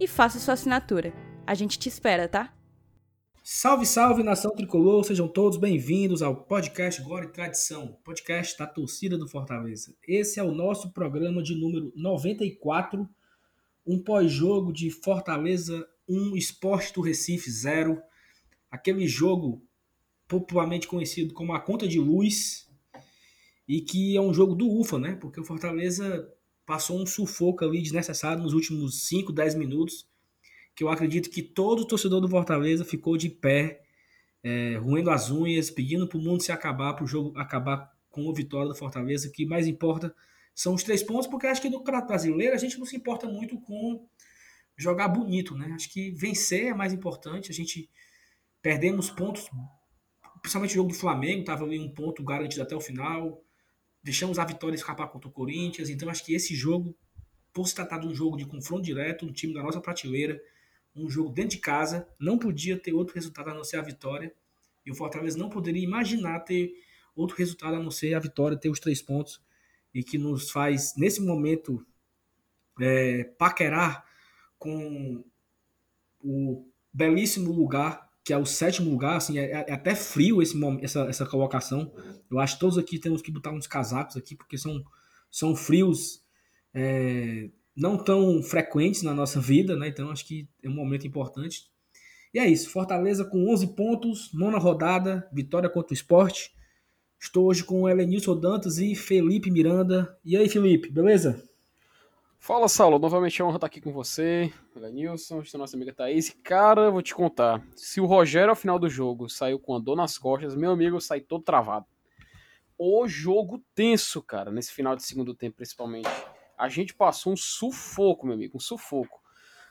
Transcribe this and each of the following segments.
e faça sua assinatura. A gente te espera, tá? Salve, salve, nação tricolor! Sejam todos bem-vindos ao podcast Glória e Tradição, podcast da torcida do Fortaleza. Esse é o nosso programa de número 94, um pós-jogo de Fortaleza 1, Esporte do Recife 0, aquele jogo popularmente conhecido como a conta de luz, e que é um jogo do UFA, né? Porque o Fortaleza passou um sufoco ali desnecessário nos últimos 5, 10 minutos que eu acredito que todo torcedor do Fortaleza ficou de pé, é, as unhas, pedindo para o mundo se acabar, para o jogo acabar com a vitória do Fortaleza. O que mais importa são os três pontos, porque acho que no Campeonato Brasileiro a gente não se importa muito com jogar bonito, né? Acho que vencer é mais importante. A gente perdemos pontos, principalmente o jogo do Flamengo, estava ali um ponto garantido até o final. Deixamos a vitória escapar contra o Corinthians. Então acho que esse jogo, por se tratar de um jogo de confronto direto, um time da nossa prateleira, um jogo dentro de casa, não podia ter outro resultado a não ser a vitória. E o Fortaleza não poderia imaginar ter outro resultado a não ser a vitória, ter os três pontos. E que nos faz, nesse momento, é, paquerar com o belíssimo lugar, que é o sétimo lugar. Assim, é, é até frio esse, essa, essa colocação. Eu acho que todos aqui temos que botar uns casacos aqui, porque são, são frios. É, não tão frequentes na nossa vida, né? Então acho que é um momento importante. E é isso, Fortaleza com 11 pontos, nona rodada, vitória contra o esporte. Estou hoje com o Elenilson Dantas e Felipe Miranda. E aí, Felipe, beleza? Fala, Saulo. Novamente é honra estar aqui com você, Elenilson, estou nossa amiga Thaís. Cara, vou te contar. Se o Rogério, ao final do jogo, saiu com a dor nas costas, meu amigo sai todo travado. O jogo tenso, cara, nesse final de segundo tempo, principalmente a gente passou um sufoco, meu amigo, um sufoco.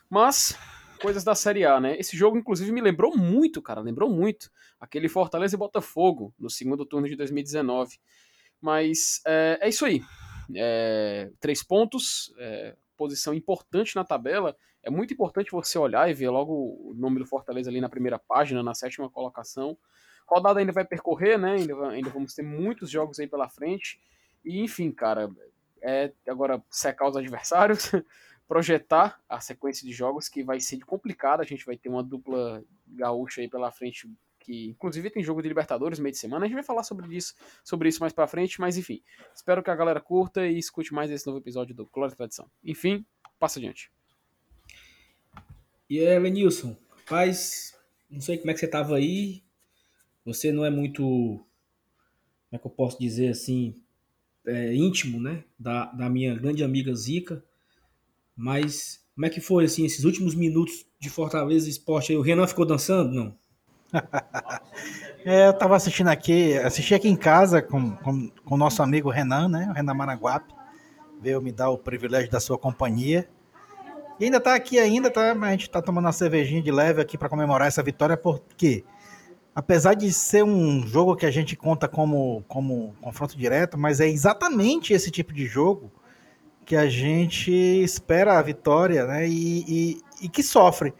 Mas, coisas da Série A, né? Esse jogo, inclusive, me lembrou muito, cara, lembrou muito. Aquele Fortaleza e Botafogo, no segundo turno de 2019. Mas é, é isso aí. É, três pontos, é, posição importante na tabela. É muito importante você olhar e ver logo o nome do Fortaleza ali na primeira página, na sétima colocação. Rodada ainda vai percorrer, né? Ainda, ainda vamos ter muitos jogos aí pela frente. E, enfim, cara, é agora secar os adversários, projetar a sequência de jogos que vai ser complicada. A gente vai ter uma dupla gaúcha aí pela frente que inclusive tem jogo de Libertadores meio de semana. A gente vai falar sobre isso, sobre isso mais para frente, mas enfim. Espero que a galera curta e escute mais esse novo episódio do Glória e Tradição. Enfim, passa adiante. E aí, Lenilson, rapaz, não sei como é que você tava aí. Você não é muito, como é que eu posso dizer assim, é, íntimo, né, da, da minha grande amiga Zica. Mas como é que foi assim esses últimos minutos de Fortaleza Esporte? Aí? O Renan ficou dançando, não? É, eu tava assistindo aqui, assisti aqui em casa com, com, com o nosso amigo Renan, né, o Renan Maraguape, veio me dar o privilégio da sua companhia. E ainda tá aqui ainda, tá? A gente tá tomando uma cervejinha de leve aqui para comemorar essa vitória, porque apesar de ser um jogo que a gente conta como, como confronto direto, mas é exatamente esse tipo de jogo que a gente espera a vitória né, e, e, e que sofre.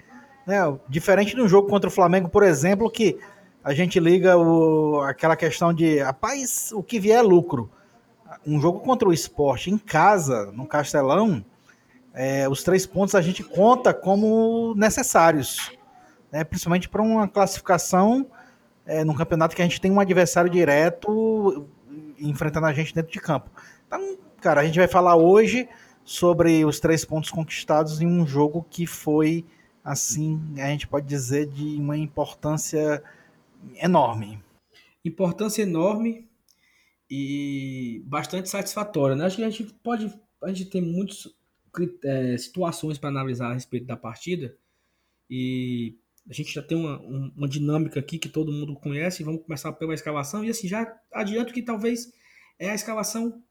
Né? Diferente de um jogo contra o Flamengo, por exemplo, que a gente liga o, aquela questão de, rapaz, o que vier é lucro. Um jogo contra o esporte em casa, no Castelão, é, os três pontos a gente conta como necessários, né? principalmente para uma classificação é, num campeonato que a gente tem um adversário direto enfrentando a gente dentro de campo. Então, cara, a gente vai falar hoje sobre os três pontos conquistados em um jogo que foi, assim, a gente pode dizer, de uma importância enorme. Importância enorme e bastante satisfatória. Né? Acho que a gente pode. A gente tem muitas é, situações para analisar a respeito da partida. E a gente já tem uma, uma dinâmica aqui que todo mundo conhece. Vamos começar pela escalação. E assim, já adianto que talvez é a escalação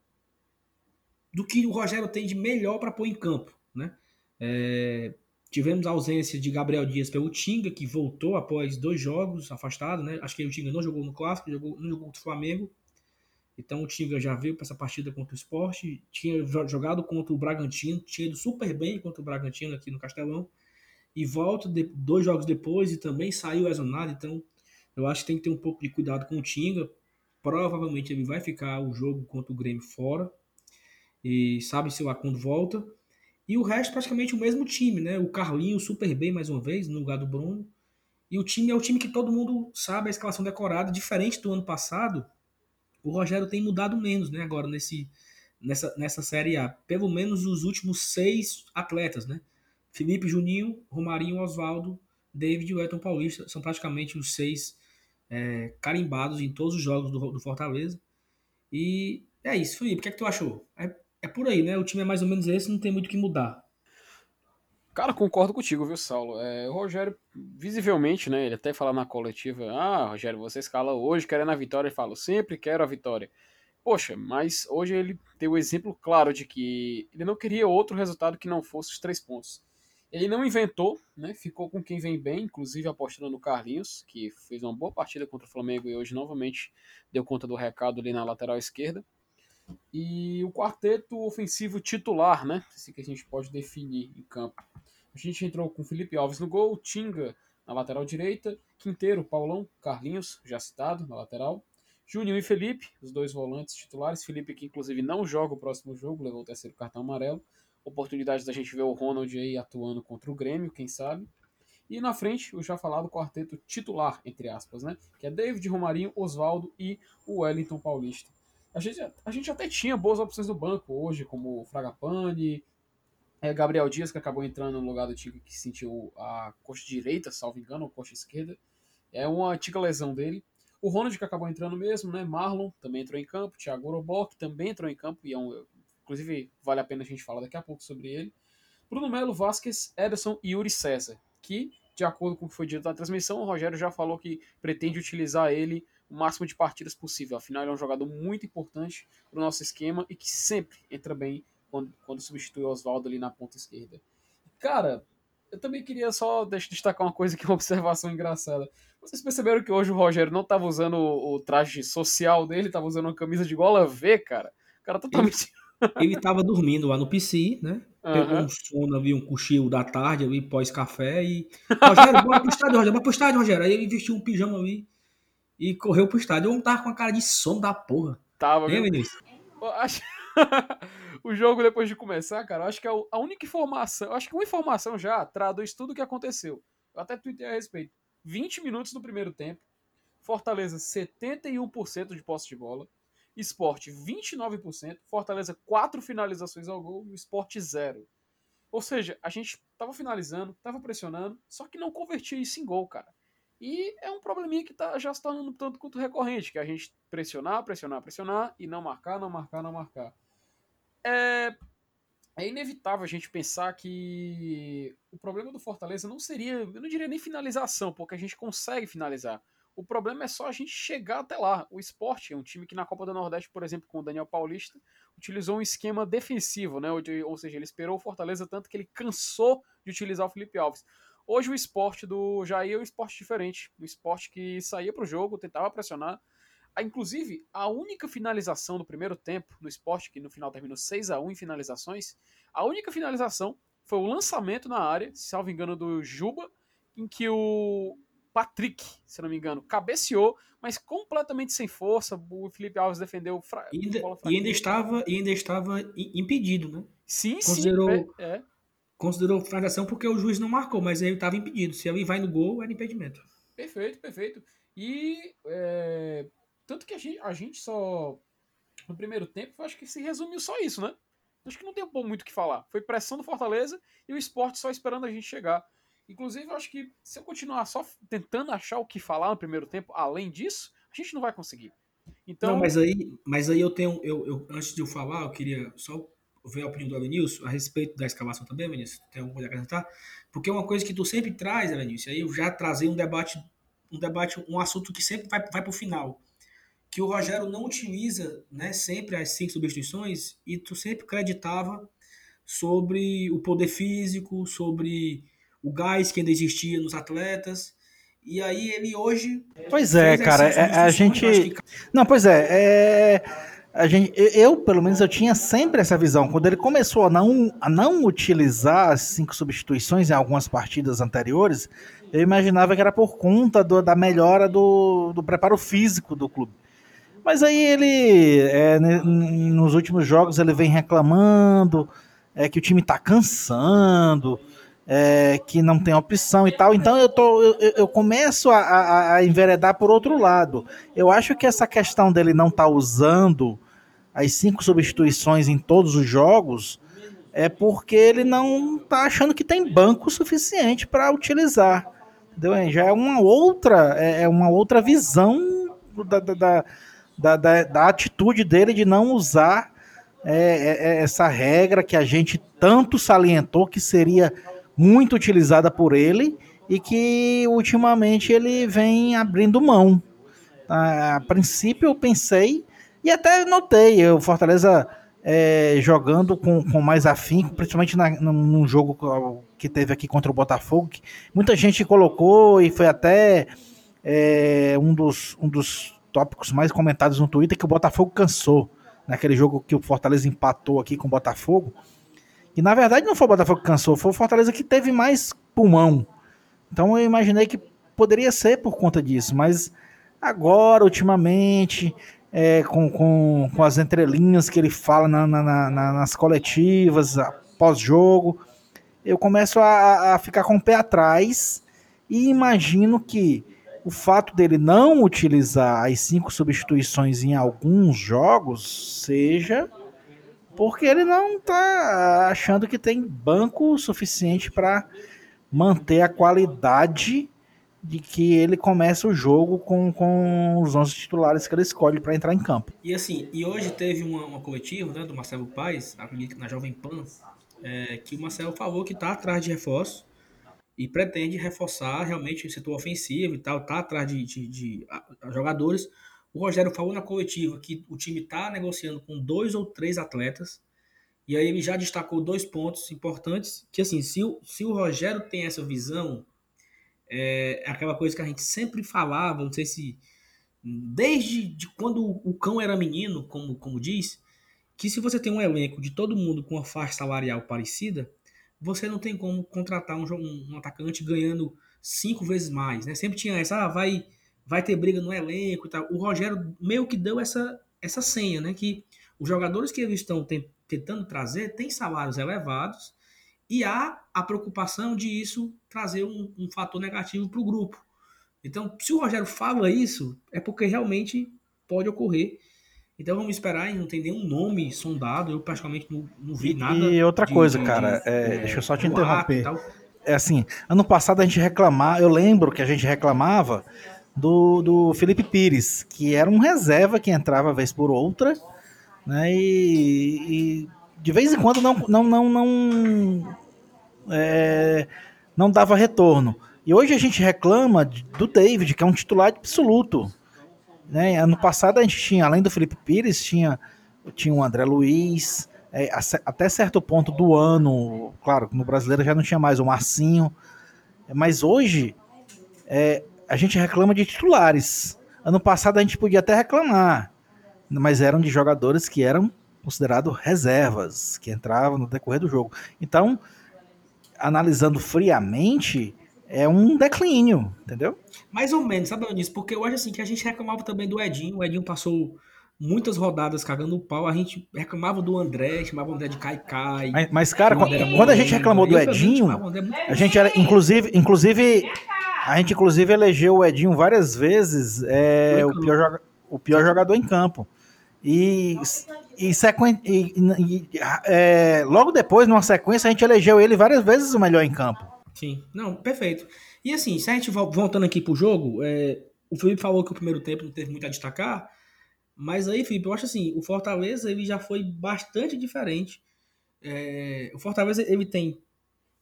do que o Rogério tem de melhor para pôr em campo. Né? É, tivemos a ausência de Gabriel Dias pelo Tinga, que voltou após dois jogos afastado. Né? Acho que o Tinga não jogou no Clássico, jogou, não jogou contra o Flamengo. Então o Tinga já veio para essa partida contra o esporte, tinha jogado contra o Bragantino, tinha ido super bem contra o Bragantino aqui no Castelão, e volta de, dois jogos depois e também saiu lesionado. Então eu acho que tem que ter um pouco de cuidado com o Tinga. Provavelmente ele vai ficar o jogo contra o Grêmio fora, e sabe-se lá quando volta. E o resto praticamente o mesmo time, né? O Carlinho super bem mais uma vez, no lugar do Bruno. E o time é o time que todo mundo sabe a escalação decorada, diferente do ano passado o Rogério tem mudado menos, né? Agora nesse, nessa, nessa Série A. Pelo menos os últimos seis atletas, né? Felipe Juninho, Romarinho, Oswaldo, David e Wellington Paulista. São praticamente os seis é, carimbados em todos os jogos do, do, Fortaleza. E é isso, Felipe. O que é que tu achou? É, é por aí, né? O time é mais ou menos esse, não tem muito o que mudar. Cara, concordo contigo, viu, Saulo? É, o Rogério, visivelmente, né? Ele até fala na coletiva: Ah, Rogério, você escala hoje querendo a vitória. Ele fala: Sempre quero a vitória. Poxa, mas hoje ele tem o exemplo claro de que ele não queria outro resultado que não fosse os três pontos. Ele não inventou, né? Ficou com quem vem bem, inclusive apostando no Carlinhos, que fez uma boa partida contra o Flamengo e hoje novamente deu conta do recado ali na lateral esquerda. E o quarteto ofensivo titular, né? Assim que a gente pode definir em campo. A gente entrou com Felipe Alves no gol, Tinga na lateral direita, Quinteiro, Paulão, Carlinhos, já citado, na lateral. Júnior e Felipe, os dois volantes titulares. Felipe que inclusive não joga o próximo jogo, levou o terceiro cartão amarelo. Oportunidade da gente ver o Ronald aí atuando contra o Grêmio, quem sabe. E na frente, o já falado quarteto titular, entre aspas, né? Que é David Romarinho, Oswaldo e o Wellington Paulista. A gente, a gente até tinha boas opções no banco hoje, como o Fragapane, é, Gabriel Dias, que acabou entrando no lugar do Tico, que sentiu a coxa direita, salvo engano, ou coxa esquerda. É uma antiga lesão dele. O Ronald, que acabou entrando mesmo, né? Marlon também entrou em campo. Thiago Orobó, que também entrou em campo. E é um, inclusive, vale a pena a gente falar daqui a pouco sobre ele. Bruno Melo, Vasquez, Ederson e Yuri César, que, de acordo com o que foi dito na transmissão, o Rogério já falou que pretende utilizar ele o máximo de partidas possível. Afinal, ele é um jogador muito importante para o nosso esquema e que sempre entra bem quando, quando substitui o Oswaldo ali na ponta esquerda. Cara, eu também queria só destacar uma coisa que é uma observação engraçada. Vocês perceberam que hoje o Rogério não estava usando o, o, traje social dele, estava usando uma camisa de gola V, cara? O cara totalmente. Ele, estava dormindo lá no PC, né? Pegou uhum. um sono ali, um cochilo da tarde ali, pós-café e. Rogério, bora pro estádio, Rogério, bora pro estádio, Rogério. Aí ele vestiu um pijama ali e correu pro estádio. Eu tava com a cara de sono da porra. Tava, hein, Vinícius? Acho... o jogo depois de começar, cara, acho que é a única informação, acho que uma informação já traduz tudo o que aconteceu. Eu até tuitei a respeito. 20 minutos no primeiro tempo, Fortaleza 71% de posse de bola, Esporte 29%, Fortaleza 4 finalizações ao gol e o Esporte 0. Ou seja, a gente tava finalizando, tava pressionando, só que não convertia isso em gol, cara. E é um probleminha que tá, já se tornando tanto quanto recorrente, que a gente pressionar, pressionar, pressionar e não marcar, não marcar, não marcar é, é inevitável a gente pensar que o problema do Fortaleza não seria, eu não diria nem finalização, porque a gente consegue finalizar. O problema é só a gente chegar até lá. O esporte é um time que na Copa do Nordeste, por exemplo, com o Daniel Paulista, utilizou um esquema defensivo, né? Ou seja, ele esperou o Fortaleza tanto que ele cansou de utilizar o Felipe Alves. Hoje o esporte do Jair é um esporte diferente. Um esporte que saía para o jogo, tentava pressionar, Inclusive, a única finalização do primeiro tempo no esporte, que no final terminou 6 a 1 em finalizações, a única finalização foi o lançamento na área, se salvo engano, do Juba, em que o Patrick, se não me engano, cabeceou, mas completamente sem força. O Felipe Alves defendeu fra... e ainda, e ainda estava ainda estava impedido, né? Sim, considerou, sim. É, é. Considerou finalização porque o juiz não marcou, mas ele estava impedido. Se ele vai no gol, era impedimento. Perfeito, perfeito. E é, tanto que a gente, a gente só. No primeiro tempo, acho que se resumiu só isso, né? Acho que não tem muito o que falar. Foi pressão do Fortaleza e o esporte só esperando a gente chegar. Inclusive, eu acho que se eu continuar só tentando achar o que falar no primeiro tempo, além disso, a gente não vai conseguir. Então, Não, mas aí, mas aí eu tenho. Eu, eu- antes de eu falar, eu queria só ver a opinião do Elenilson a respeito da escalação também, Elenilson. Tem alguma coisa a acrescentar? Porque é uma coisa que tu sempre traz, Elenilson, aí eu já trazei um debate, um debate, um assunto que sempre vai, vai pro final. Que o Rogério não utiliza né, sempre as cinco substituições e tu sempre creditava sobre o poder físico, sobre o gás que ainda existia nos atletas. E aí ele hoje. Pois é, cara, cinco é- a gente. que Não, pois é, é, a gente, eu, pelo menos, eu tinha sempre essa visão. Quando ele começou a não, a não utilizar as cinco substituições em algumas partidas anteriores, eu imaginava que era por conta do- da melhora do, do preparo físico do clube. Mas aí ele, é, nos últimos jogos, ele vem reclamando é, que o time tá cansando, é, que não tem opção e tal. Então eu, tô, eu, eu- começo a, a- a enveredar por outro lado. Eu acho que essa questão dele não estar usando as cinco substituições em todos os jogos é porque ele não tá achando que tem banco suficiente para utilizar. Entendeu? Já é uma outra, é é uma outra visão da, da, da, da, da- atitude dele de não usar é, é, é, essa regra que a gente tanto salientou que seria muito utilizada por ele e que ultimamente ele vem abrindo mão. A princípio eu pensei e até notei o Fortaleza é, jogando com, com mais afinco, principalmente na, num, jogo que teve aqui contra o Botafogo, muita gente colocou e foi até é, um, dos, um dos tópicos mais comentados no Twitter que o Botafogo cansou naquele jogo que o Fortaleza empatou aqui com o Botafogo. E na verdade não foi o Botafogo que cansou, foi o Fortaleza que teve mais pulmão. Então eu imaginei que poderia ser por conta disso, mas agora, ultimamente, é, com, com, com as entrelinhas que ele fala na, na, na, nas coletivas, pós-jogo, eu começo a, a ficar com o pé atrás e imagino que o fato dele não utilizar as cinco substituições em alguns jogos seja porque ele não está achando que tem banco suficiente para manter a qualidade de que ele começa o jogo com, com os 11 titulares que ele escolhe para entrar em campo. E assim, e hoje teve uma, uma coletiva né, do Marcelo Paes, na Jovem Pan, é, que o Marcelo falou que está atrás de reforço e pretende reforçar realmente o setor ofensivo e tal, tá atrás de, de, de jogadores. O Rogério falou na coletiva que o time está negociando com dois ou três atletas, e aí ele já destacou dois pontos importantes, que assim, se o, se o Rogério tem essa visão, é aquela coisa que a gente sempre falava, não sei se desde de quando o cão era menino, como, como diz, que se você tem um elenco de todo mundo com uma faixa salarial parecida, você não tem como contratar um, um, um atacante ganhando cinco vezes mais, né? Sempre tinha essa, ah, vai, vai ter briga no elenco e tal. O Rogério meio que deu essa, essa senha, né? Que os jogadores que eles estão tentando trazer têm salários elevados e há a preocupação de isso trazer um, um fator negativo para o grupo. Então, se o Rogério fala isso, é porque realmente pode ocorrer. Então vamos esperar, não tem nenhum nome sondado, eu praticamente não, não vi nada. E outra de, coisa, de, cara, de, é, deixa eu só te interromper. É assim, ano passado a gente reclamava, eu lembro que a gente reclamava do, do Felipe Pires, que era um reserva que entrava vez por outra, né? E, e de vez em quando não, não, não, não, é, não dava retorno. E hoje a gente reclama do David, que é um titular absoluto. Né? Ano passado a gente tinha, além do Felipe Pires, tinha, tinha o André Luiz, é, até certo ponto do ano, claro, no brasileiro já não tinha mais o Marcinho, mas hoje é, a gente reclama de titulares. Ano passado a gente podia até reclamar, mas eram de jogadores que eram considerados reservas, que entravam no decorrer do jogo. Então, analisando friamente, é um declínio, entendeu? Mais ou menos, sabe disso? Porque eu acho assim que a gente reclamava também do Edinho. O Edinho passou muitas rodadas cagando o pau. A gente reclamava do André, chamava o André de Caicai. Mas, mas cara, quando, quando a gente reclamou do Edinho, a gente era, inclusive, inclusive, a gente inclusive elegeu o Edinho várias vezes é, o, pior, o pior jogador em campo. E, e, e, e é, logo depois, numa sequência, a gente elegeu ele várias vezes o melhor em campo. Sim, não, perfeito. E assim, se a gente voltando aqui pro jogo, é, o Felipe falou que o primeiro tempo não teve muito a destacar, Mas aí, Felipe, eu acho assim, o Fortaleza ele já foi bastante diferente. É, o Fortaleza ele tem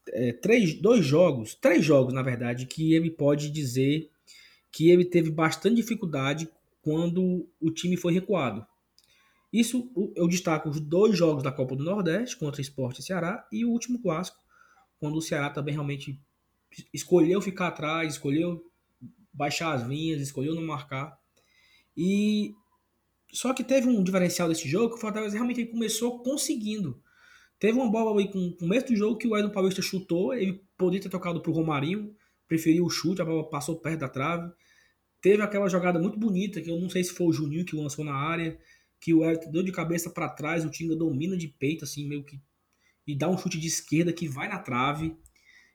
é, três, dois jogos, três jogos na verdade, que ele pode dizer que ele teve bastante dificuldade quando o time foi recuado. Isso eu destaco os dois jogos da Copa do Nordeste contra Esporte e Ceará e o último clássico, quando o Ceará também realmente escolheu ficar atrás, escolheu baixar as linhas, escolheu não marcar. E só que teve um diferencial desse jogo que o Fortaleza realmente começou conseguindo. Teve uma bola aí com o começo do jogo que o Edson Paulista chutou, ele poderia ter tocado pro Romarinho, preferiu o chute, a bola passou perto da trave. Teve aquela jogada muito bonita, que eu não sei se foi o Juninho que lançou na área, que o Everton deu de cabeça para trás, o Tinga domina de peito, assim, meio que. E dá um chute de esquerda que vai na trave.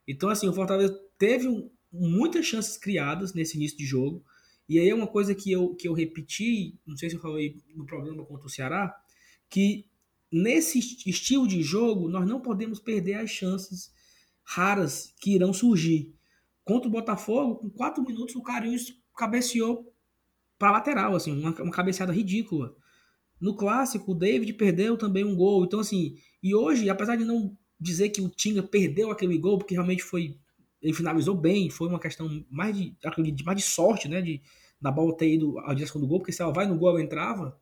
Então, assim, o Fortaleza teve um, muitas chances criadas nesse início de jogo. E aí é uma coisa que eu, que eu repeti, não sei se eu falei no programa contra o Ceará, que nesse estilo de jogo nós não podemos perder as chances raras que irão surgir. Contra o Botafogo, com quatro minutos, o Carinhos cabeceou para lateral, assim, uma, uma cabeceada ridícula. No clássico, o David perdeu também um gol. Então, assim, e hoje, apesar de não dizer que o Tinga perdeu aquele gol, porque realmente foi. Ele finalizou bem, foi uma questão mais de, mais de sorte, né? De, da bola ter ido à direção do gol, porque se ela vai no gol, ela entrava.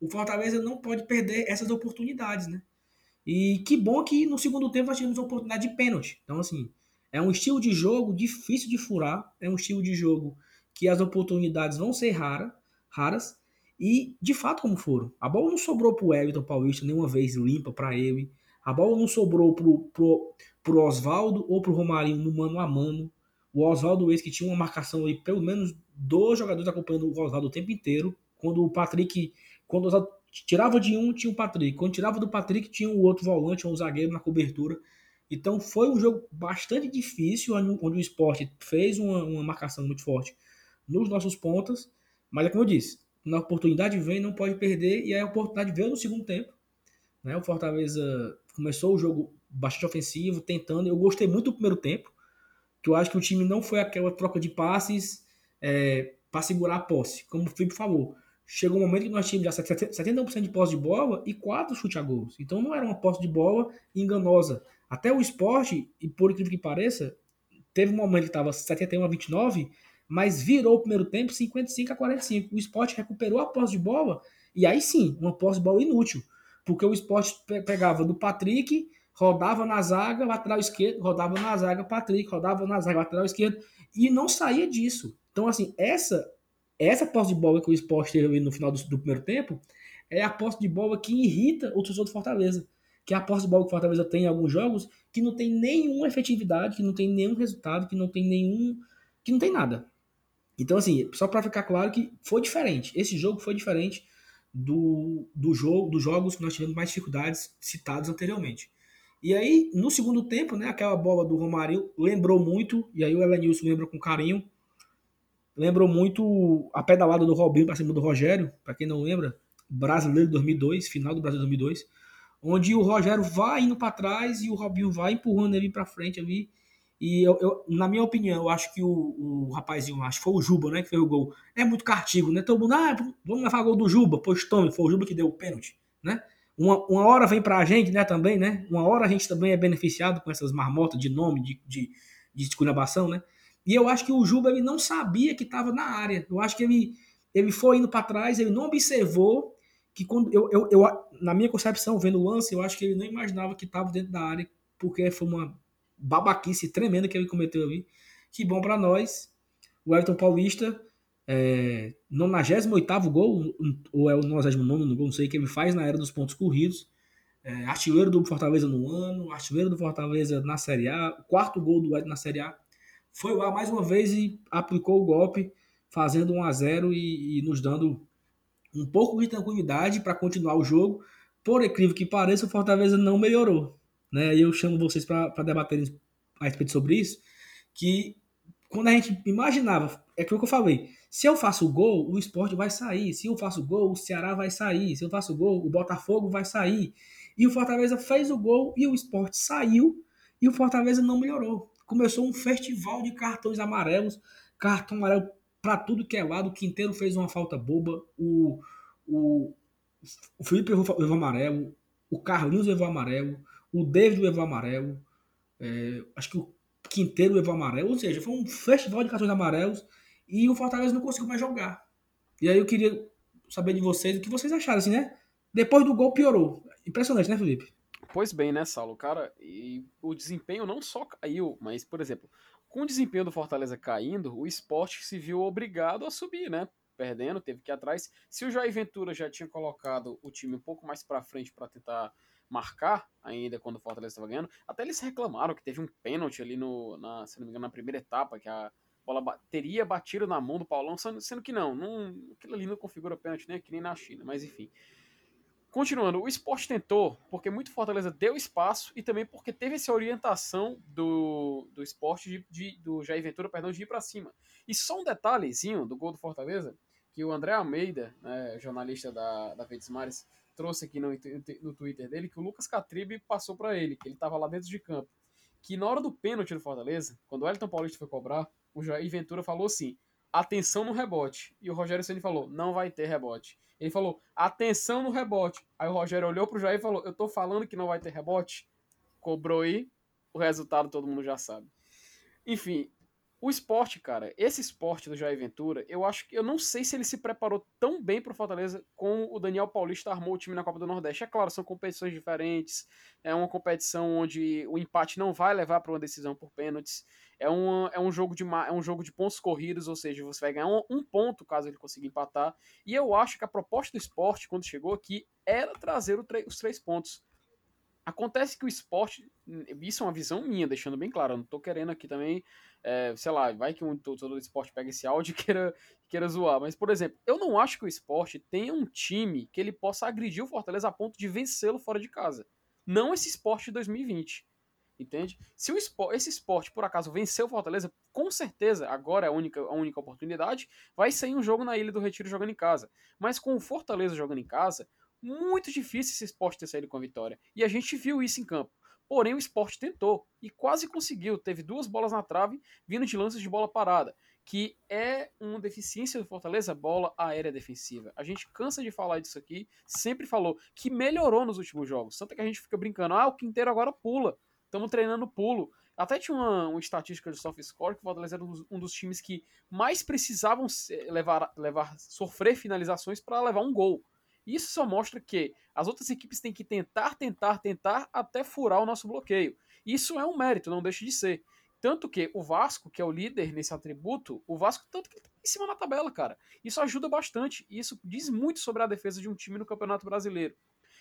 O Fortaleza não pode perder essas oportunidades, né? E que bom que no segundo tempo nós tivemos a oportunidade de pênalti. Então, assim, é um estilo de jogo difícil de furar, é um estilo de jogo que as oportunidades vão ser rara, raras, e de fato como foram. A bola não sobrou pro Everton Paulista nenhuma vez limpa para ele. A bola não sobrou pro, pro, pro Oswaldo ou pro Romarinho no mano a mano. O Oswaldo esse que tinha uma marcação aí, pelo menos dois jogadores acompanhando o Oswaldo o tempo inteiro. Quando o Patrick, quando o Oswaldo tirava de um, tinha o Patrick. Quando tirava do Patrick, tinha o outro volante, um zagueiro na cobertura. Então foi um jogo bastante difícil, onde, onde o esporte fez uma, uma, marcação muito forte nos nossos pontas. Mas é como eu disse, na oportunidade vem, não pode perder, e a oportunidade veio no segundo tempo. Né? O Fortaleza começou o jogo bastante ofensivo, tentando. Eu gostei muito do primeiro tempo que eu acho que o time não foi aquela troca de passes é, para segurar a posse, como o Felipe falou. Chegou um momento que nós tínhamos já 70% de posse de bola e quatro chute a gols. Então não era uma posse de bola enganosa. Até o esporte, e por incrível que pareça, teve um momento que estava 71 a 29, mas virou o primeiro tempo 55 a 45. O esporte recuperou a posse de bola e aí sim, uma posse de bola inútil. Porque o esporte pegava do Patrick, rodava na zaga, lateral esquerdo, rodava na zaga, Patrick, rodava na zaga, lateral esquerdo, e não saía disso. Então, assim, essa essa posse de bola que o esporte teve no final do, do, primeiro tempo é a posse de bola que irrita o torcedor do Fortaleza. Que é a posse de bola que o Fortaleza tem em alguns jogos que não tem nenhuma efetividade, que não tem nenhum resultado, que não tem nenhum. que não tem nada. Então, assim, só para ficar claro que foi diferente. Esse jogo foi diferente do, do jogo, dos jogos que nós tivemos mais dificuldades citados anteriormente. E aí, no segundo tempo, né, aquela bola do Romário lembrou muito, e aí o Elenilson lembra com carinho, lembrou muito a pedalada do Robinho para cima do Rogério, para quem não lembra, Brasileiro 2002, final do Brasil 2002, onde o Rogério vai indo para trás e o Robinho vai empurrando ele para frente ali. E eu, eu, na minha opinião, eu acho que o, o rapazinho, acho que foi o Juba, né, que fez o gol. É muito cartigo, né? Todo mundo, ah, vamos levar o gol do Juba, pois tome, foi o Juba que deu o pênalti, né? Uma, uma hora vem para a gente, né, também, né? Uma hora a gente também é beneficiado com essas marmotas de nome, de, de, de esculhambação, né? E eu acho que o Juba ele não sabia que estava na área. Eu acho que ele, ele foi indo para trás, ele não observou que quando eu, eu, eu, na minha concepção, vendo o lance, eu acho que ele não imaginava que estava dentro da área, porque foi uma babaquice tremenda que ele cometeu ali. Que bom para nós. O Elton Paulista é, 98 gol, ou é o 99 gol, não sei, que ele faz na era dos pontos corridos. É, artilheiro do Fortaleza no ano, artilheiro do Fortaleza na Série A, quarto gol do Ed na Série A. Foi lá mais uma vez e aplicou o golpe, fazendo 1 a 0 e, e nos dando um pouco de tranquilidade para continuar o jogo. Por incrível que pareça, o Fortaleza não melhorou. Né? E eu chamo vocês para debaterem a respeito sobre isso, que quando a gente imaginava, é aquilo que eu falei, se eu faço gol, o esporte vai sair. Se eu faço gol, o Ceará vai sair. Se eu faço gol, o Botafogo vai sair. E o Fortaleza fez o gol e o esporte saiu e o Fortaleza não melhorou. Começou um festival de cartões amarelos, cartão amarelo para tudo que é lado. O Quinteiro fez uma falta boba. O, o, o Felipe levou, amarelo, o Carlinhos levou amarelo, o David levou amarelo, é, acho que o Quinteiro levou amarelo, ou seja, foi um festival de cartões amarelos e o Fortaleza não conseguiu mais jogar. E aí eu queria saber de vocês o que vocês acharam, assim, né? Depois do gol piorou. Impressionante, né, Felipe? Pois bem, né, Saulo? Cara, e o desempenho não só caiu, mas, por exemplo, com o desempenho do Fortaleza caindo, o esporte se viu obrigado a subir, né? Perdendo, teve que ir atrás. Se o Jair Ventura já tinha colocado o time um pouco mais para frente para tentar marcar ainda quando o Fortaleza estava ganhando, até eles reclamaram que teve um pênalti ali no, na, se não me engano, na primeira etapa, que a bola teria batido na mão do Paulão, sendo que não, não aquilo ali não configura pênalti nem aqui nem na China, mas enfim. Continuando, o esporte tentou, porque muito Fortaleza deu espaço e também porque teve essa orientação do, do esporte de, de, do Jair Ventura, perdão, de ir para cima. E só um detalhezinho do gol do Fortaleza, que o André Almeida, né, jornalista da, da Verdes Mares, trouxe aqui no, no Twitter dele, que o Lucas Catribe passou para ele, que ele estava lá dentro de campo. Que na hora do pênalti do Fortaleza, quando o Elton Paulista foi cobrar, o Jair Ventura falou assim: atenção no rebote. E o Rogério Ceni falou: não vai ter rebote. Ele falou: atenção no rebote. Aí o Rogério olhou pro Jair e falou: eu tô falando que não vai ter rebote. Cobrou aí. O resultado todo mundo já sabe. Enfim, o esporte, cara, esse esporte do Jair Ventura, eu acho que eu não sei se ele se preparou tão bem pro Fortaleza como o Daniel Paulista armou o time na Copa do Nordeste. É claro, são competições diferentes, é uma competição onde o empate não vai levar para uma decisão por pênaltis. É, uma, é, um jogo de, é um jogo de pontos corridos, ou seja, você vai ganhar um, um ponto caso ele consiga empatar. E eu acho que a proposta do esporte, quando chegou aqui, era trazer os três pontos. Acontece que o esporte, isso é uma visão minha, deixando bem claro, eu não tô querendo aqui também é, sei lá, vai que um torcedor do esporte pega esse áudio e queira, queira zoar. Mas, por exemplo, eu não acho que o esporte tenha um time que ele possa agredir o Fortaleza a ponto de vencê-lo fora de casa. Não esse esporte de 2020. Entende? Se o esporte, esse esporte, por acaso, venceu o Fortaleza, com certeza, agora é a única, a única oportunidade, vai sair um jogo na Ilha do Retiro jogando em casa. Mas com o Fortaleza jogando em casa, muito difícil esse esporte ter saído com a vitória. E a gente viu isso em campo. Porém, o esporte tentou e quase conseguiu. Teve duas bolas na trave vindo de lances de bola parada, que é uma deficiência do Fortaleza, bola aérea defensiva. A gente cansa de falar disso aqui, sempre falou que melhorou nos últimos jogos. Tanto que a gente fica brincando, ah, o Quinteiro agora pula. Estamos treinando pulo. Até tinha uma, uma, estatística de soft score que o Fortaleza era um dos, um dos times que mais precisavam levar, levar sofrer finalizações para levar um gol. Isso só mostra que as outras equipes têm que tentar, tentar, tentar até furar o nosso bloqueio. Isso é um mérito, não deixa de ser. Tanto que o Vasco, que é o líder nesse atributo, o Vasco, tanto que ele tá em cima na tabela, cara. Isso ajuda bastante. Isso diz muito sobre a defesa de um time no Campeonato Brasileiro.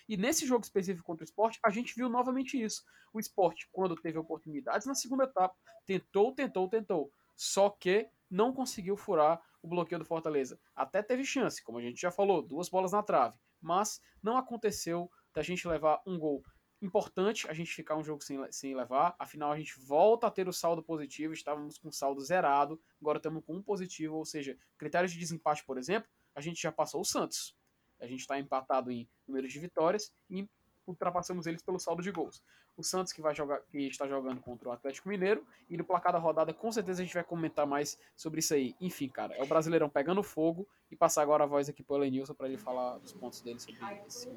E nesse jogo específico contra o esporte, a gente viu novamente isso. O esporte, quando teve oportunidades na segunda etapa, tentou, tentou, tentou. Só que não conseguiu furar o bloqueio do Fortaleza. Até teve chance, como a gente já falou, duas bolas na trave, mas não aconteceu da gente levar um gol importante, a gente ficar um jogo sem, sem levar, afinal a gente volta a ter o saldo positivo, estávamos com saldo zerado, agora estamos com um positivo, ou seja, critérios de desempate, por exemplo, a gente já passou o Santos. A gente está empatado em número de vitórias e ultrapassamos eles pelo saldo de gols. O Santos que vai jogar, que está jogando contra o Atlético Mineiro e no placar da rodada com certeza a gente vai comentar mais sobre isso aí. Enfim, cara, é o Brasileirão pegando fogo e passar agora a voz aqui pro Elenilson para ele falar dos pontos dele sobre esse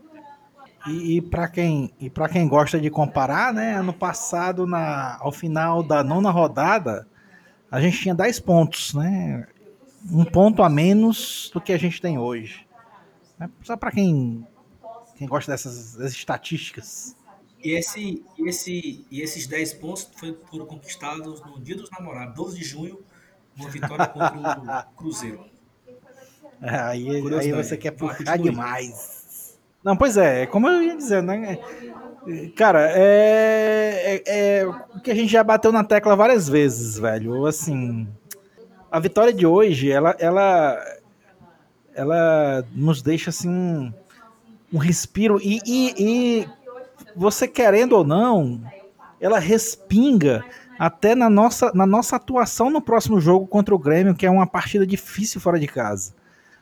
E, e para quem e para quem gosta de comparar, né, ano passado na ao final da nona rodada a gente tinha 10 pontos, né? Um ponto a menos do que a gente tem hoje. Só para quem quem gosta dessas, dessas estatísticas. E, esse, esse, e esses 10 pontos foram conquistados no Dia dos Namorados, 12 de junho, uma vitória contra o Cruzeiro. É, aí, aí você quer puxar demais. Não, pois é, como eu ia dizendo, né? Cara, é, é, é, o que a gente já bateu na tecla várias vezes, velho. Assim, a vitória de hoje, ela, ela, ela nos deixa assim um respiro e, e, e você querendo ou não, ela respinga até na nossa, na nossa atuação no próximo jogo contra o Grêmio, que é uma partida difícil fora de casa.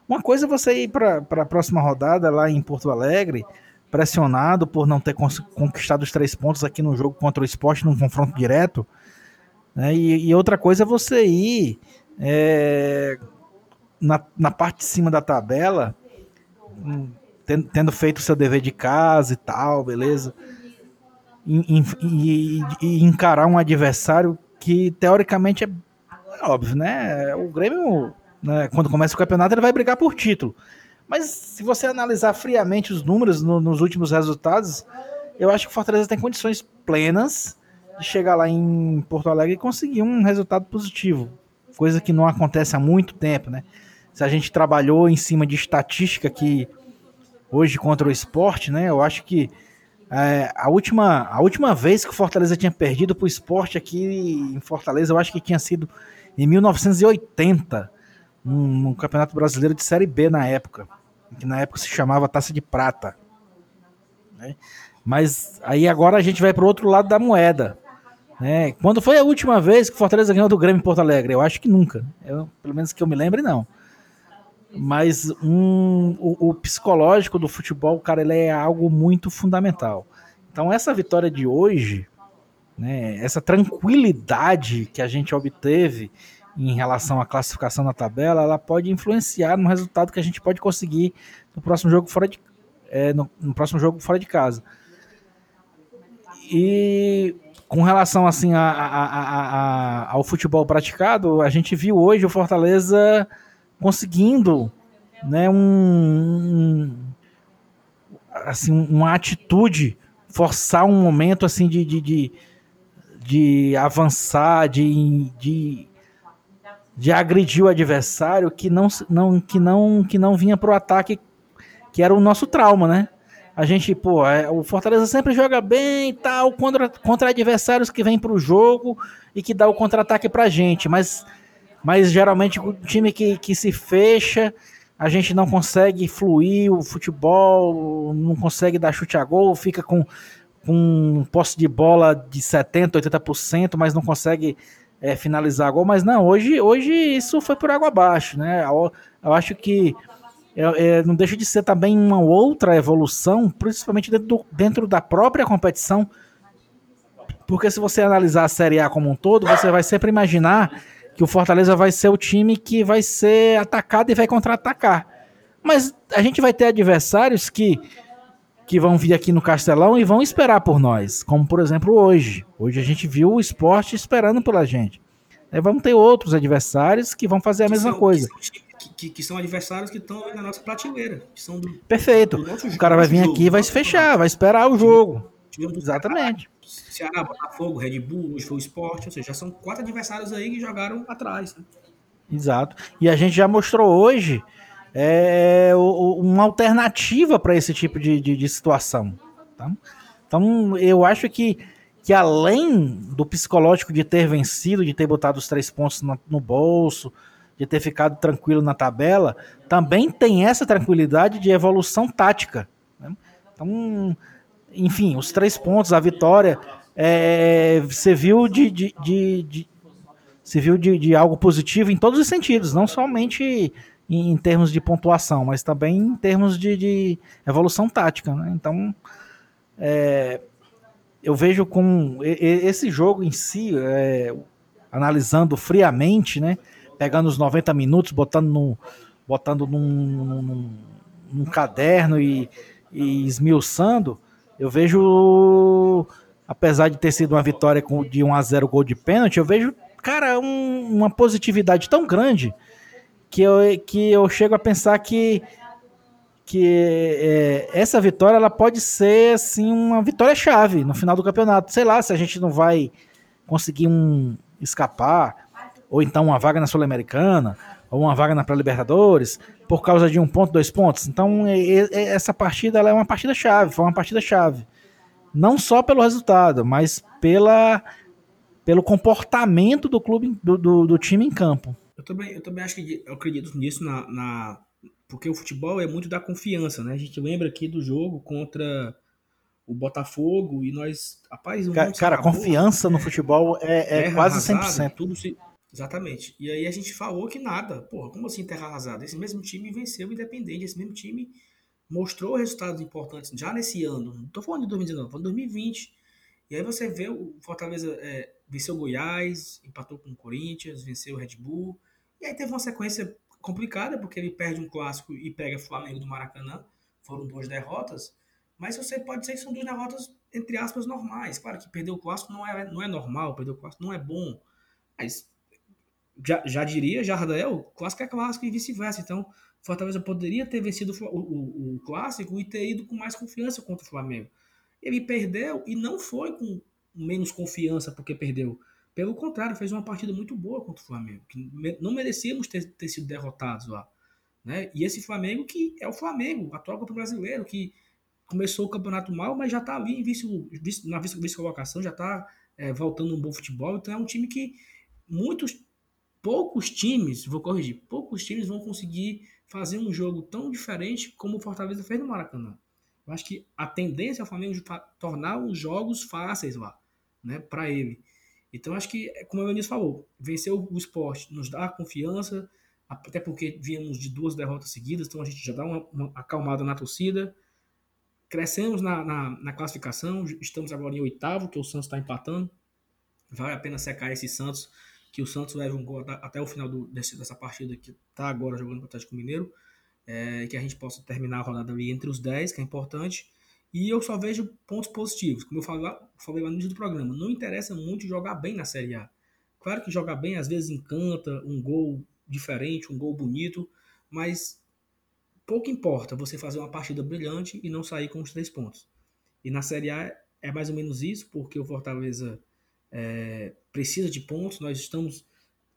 Uma coisa é você ir para a próxima rodada lá em Porto Alegre, pressionado por não ter conquistado os três pontos aqui no jogo contra o esporte, num confronto direto. Né? E, e, outra coisa é você ir é, na, na parte de cima da tabela um, tendo feito o seu dever de casa e tal, beleza? E, e, e, encarar um adversário que teoricamente é, é óbvio, né? O Grêmio, né, quando começa o campeonato, ele vai brigar por título. Mas se você analisar friamente os números no, nos últimos resultados, eu acho que o Fortaleza tem condições plenas de chegar lá em Porto Alegre e conseguir um resultado positivo, coisa que não acontece há muito tempo, né? Se a gente trabalhou em cima de estatística que hoje contra o esporte, né? Eu acho que é, a, última, a última vez que o Fortaleza tinha perdido para o esporte aqui em Fortaleza, eu acho que tinha sido em 1980, no Campeonato Brasileiro de Série B na época, que na época se chamava Taça de Prata. Né? Mas aí agora a gente vai para o outro lado da moeda. Né? Quando foi a última vez que o Fortaleza ganhou do Grêmio em Porto Alegre? Eu acho que nunca. Eu, pelo menos que eu me lembre, não. Mas um, o, o, psicológico do futebol, cara, ele é algo muito fundamental. Então essa vitória de hoje, né, essa tranquilidade que a gente obteve em relação à classificação na tabela, ela pode influenciar no resultado que a gente pode conseguir no próximo jogo fora de, é, no, no próximo jogo fora de casa. E com relação assim a, a, a, ao futebol praticado, a gente viu hoje o Fortaleza conseguindo né, um, um assim, uma atitude, forçar um momento assim de, de, de, de avançar, de, de, de agredir o adversário que não, não, que não, que não vinha para o ataque, que era o nosso trauma, né? A gente, pô, é, o Fortaleza sempre joga bem tal, contra, contra adversários que vêm para o jogo e que dá o contra-ataque para gente, mas mas geralmente o time que, que se fecha, a gente não consegue fluir o futebol, não consegue dar chute a gol, fica com, com posse de bola de 70%, 80%, mas não consegue é, finalizar gol. Mas não, hoje, hoje isso foi por água abaixo, né? Eu, eu acho que é, é, não deixa de ser também uma outra evolução, principalmente dentro, do, dentro da própria competição. Porque se você analisar a Série A como um todo, você vai sempre imaginar que o Fortaleza vai ser o time que vai ser atacado e vai contra-atacar. Mas a gente vai ter adversários que, que vão vir aqui no Castelão e vão esperar por nós, como por exemplo hoje. Hoje a gente viu o esporte esperando pela gente. Aí vamos ter outros adversários que vão fazer a que mesma são, coisa. Que, que, que, são adversários que estão na nossa prateleira. Do, Perfeito. Do o cara vai vir aqui e vai se fechar, vai esperar o jogo. Exatamente. Ceará, Botafogo, Red Bull, hoje foi o Sport, ou seja, já são quatro adversários aí que jogaram atrás. Né? Exato. E a gente já mostrou hoje é, uma alternativa para esse tipo de, de, de situação. Tá? Então, eu acho que, que além do psicológico de ter vencido, de ter botado os três pontos no, no bolso, de ter ficado tranquilo na tabela, também tem essa tranquilidade de evolução tática. Né? Então, enfim, os três pontos, a vitória, é, você viu de, de, de, de você viu de, de, algo positivo em todos os sentidos, não somente em, em termos de pontuação, mas também em termos de, de evolução tática. Né? Então, é, eu vejo com esse jogo em si, é, analisando friamente, né, pegando os 90 minutos, botando, no, botando num, num, num caderno e, e esmiuçando, eu vejo, apesar de ter sido uma vitória de 1 a 0 gol de pênalti, eu vejo, cara, um, uma positividade tão grande que eu, que eu chego a pensar que, que é, essa vitória ela pode ser assim uma vitória chave no final do campeonato. Sei lá se a gente não vai conseguir um escapar ou então uma vaga na Sul-Americana ou uma vaga na pré-libertadores por causa de um ponto, dois pontos. Então, essa partida ela é uma partida chave, foi uma partida chave. Não só pelo resultado, mas pela, pelo comportamento do clube, do, do, do time em campo. Eu também, eu também acho que eu acredito nisso na, na, porque o futebol é muito da confiança, né? A gente lembra aqui do jogo contra o Botafogo e nós, rapaz, cara, cara confiança no futebol é, é quase 100%. Tudo se, Exatamente. E aí a gente falou que nada. Porra, como assim terra arrasada? Esse mesmo time venceu o Independente. Esse mesmo time mostrou resultados importantes já nesse ano. Não tô falando de 2019, tô falando de 2020. E aí você vê o Fortaleza é, venceu o Goiás, empatou com o Corinthians, venceu o Red Bull. E aí teve uma sequência complicada, porque ele perde um clássico e pega Flamengo do Maracanã. foram duas derrotas, mas você pode dizer que são duas derrotas, entre aspas, normais. Claro que perder o clássico não é, não é normal, perder o clássico não é bom. Mas já, já diria Jardel, clássico é clássico e vice-versa. Então, Fortaleza poderia ter vencido o, o, o, clássico e ter ido com mais confiança contra o Flamengo. Ele perdeu e não foi com menos confiança porque perdeu. Pelo contrário, fez uma partida muito boa contra o Flamengo. Que não merecíamos ter, ter sido derrotados lá. Né? E esse Flamengo que é o Flamengo, atual campeão brasileiro, que começou o campeonato mal, mas já está ali em vice, vice, na vice-colocação, já está é, voltando um bom futebol. Então é um time que muitos, poucos times, vou corrigir, poucos times vão conseguir fazer um jogo tão diferente como o Fortaleza fez no Maracanã. Eu acho que a tendência é o Flamengo tornar os jogos fáceis lá, né, para ele. Então acho que, como o Eunice falou, vencer o esporte nos dá confiança, até porque viemos de duas derrotas seguidas, então a gente já dá uma, uma acalmada na torcida. Crescemos na, na, na, classificação, estamos agora em oitavo, que o Santos está empatando. Vale a pena secar esse Santos, que o Santos leve um gol até o final do, desse, dessa partida que está agora jogando com o Atlético Mineiro, é, que a gente possa terminar a rodada ali entre os 10, que é importante. E eu só vejo pontos positivos, como eu falei lá, falei lá no início do programa. Não interessa muito jogar bem na Série A. Claro que jogar bem às vezes encanta, um gol diferente, um gol bonito, mas pouco importa você fazer uma partida brilhante e não sair com os três pontos. E na Série A é mais ou menos isso, porque o Fortaleza é, precisa de pontos. Nós estamos,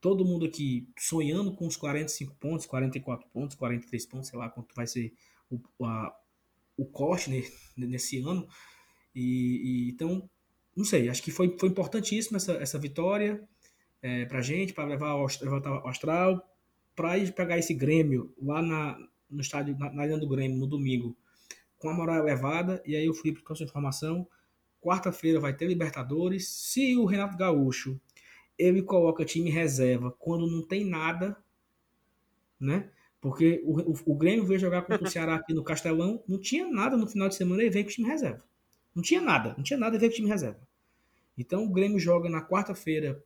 todo mundo aqui, sonhando com os 45 pontos, 44 pontos, 43 pontos, sei lá quanto vai ser o, a, o corte nesse ano. E, e, então, não sei, acho que foi, foi importantíssima essa, essa vitória é, para gente, para levar ao, ao Astral, para ir pegar esse Grêmio lá na, no estádio, na, na Arena do Grêmio, no domingo, com a moral elevada. E aí o Felipe trouxe informação. Quarta-feira vai ter Libertadores. Se o Renato Gaúcho ele coloca time reserva quando não tem nada, né? Porque o, o, o Grêmio veio jogar contra o Ceará aqui no Castelão, não tinha nada no final de semana e veio com o time reserva. Não tinha nada, não tinha nada e veio com o time reserva. Então o Grêmio joga na quarta-feira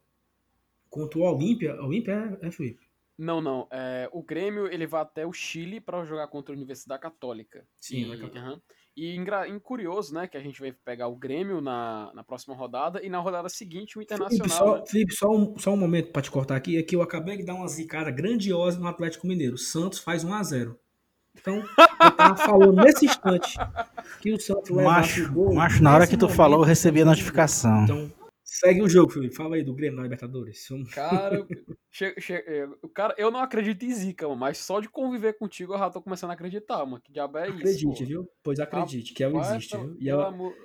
contra o Olímpia. Olímpia é, é Felipe? Não, não. É, o Grêmio ele vai até o Chile para jogar contra a Universidade Católica. Sim, e, uhum. E em, curioso, né, que a gente vai pegar o Grêmio na, na próxima rodada e na rodada seguinte o Internacional. Felipe, só, né? Felipe, só, um, só um momento para te cortar aqui. É que eu acabei de dar uma zicada grandiosa no Atlético Mineiro. Santos faz 1 a 0 Então, eu tava falando nesse instante que o Santos leva macho. Macho, na hora que tu momento, falou, eu recebi a notificação. Então, Segue o jogo, Felipe. Fala aí do Grêmio na Libertadores. Cara, che, che, é, cara, eu não acredito em zica, mano, mas só de conviver contigo eu já tô começando a acreditar, mano. Que diabo é acredite, isso? Acredite, viu? Pois acredite, que ela existe, viu? E, ela... amor...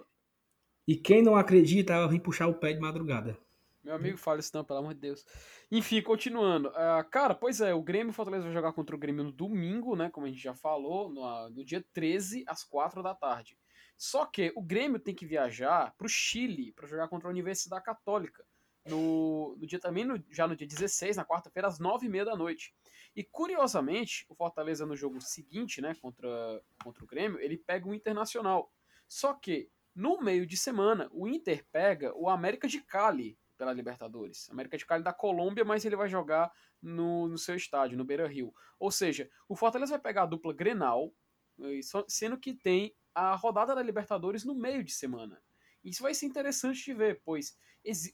e quem não acredita, ela vem puxar o pé de madrugada. Meu amigo, fala isso não, pelo amor de Deus. Enfim, continuando. Uh, cara, pois é, o Grêmio Fortaleza vai jogar contra o Grêmio no domingo, né? Como a gente já falou, no, no dia 13, às 4 da tarde. Só que o Grêmio tem que viajar para o Chile para jogar contra a Universidade Católica. No, no dia também, no, já no dia 16, na quarta-feira, às 9h30 da noite. E curiosamente, o Fortaleza no jogo seguinte, né, contra, contra o Grêmio, ele pega o Internacional. Só que no meio de semana, o Inter pega o América de Cali pela Libertadores. América de Cali da Colômbia, mas ele vai jogar no, no seu estádio, no Beira Rio. Ou seja, o Fortaleza vai pegar a dupla Grenal, sendo que tem a rodada da Libertadores no meio de semana. Isso vai ser interessante de ver, pois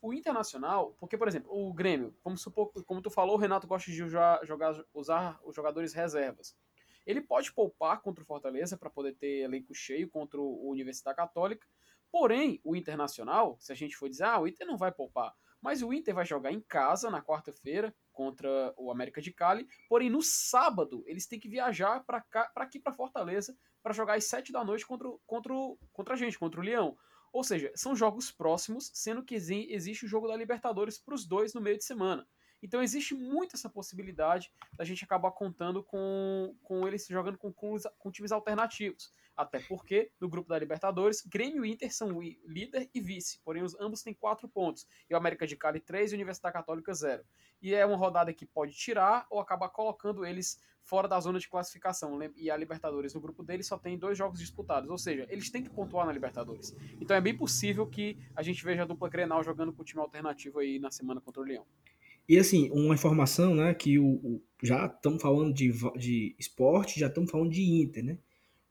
o Internacional, porque, por exemplo, o Grêmio, vamos supor, como tu falou, o Renato gosta de jogar, usar os jogadores reservas. Ele pode poupar contra o Fortaleza para poder ter elenco cheio contra o Universidade Católica. Porém, o Internacional, se a gente for dizer, ah, o Inter não vai poupar. Mas o Inter vai jogar em casa na quarta-feira contra o América de Cali. Porém, no sábado, eles têm que viajar para aqui, para Fortaleza, para jogar às 7 da noite contra, contra, contra a gente, contra o Leão. Ou seja, são jogos próximos, sendo que existe o jogo da Libertadores para os dois no meio de semana. Então existe muito essa possibilidade da gente acabar contando com, com jogando com, com times alternativos. Até porque, no grupo da Libertadores, Grêmio e Inter são líder e vice, porém os ambos têm quatro pontos. E o América de Cali 3 e a Universidade Católica 0. E é uma rodada que pode tirar ou acabar colocando eles fora da zona de classificação. E a Libertadores, no grupo deles, só tem dois jogos disputados. Ou seja, eles têm que pontuar na Libertadores. Então é bem possível que a gente veja a dupla Grenal jogando com o time alternativo aí na semana contra o Leão. E assim, uma informação, né, que o, o já estamos falando de, de esporte, já estamos falando de Inter, né?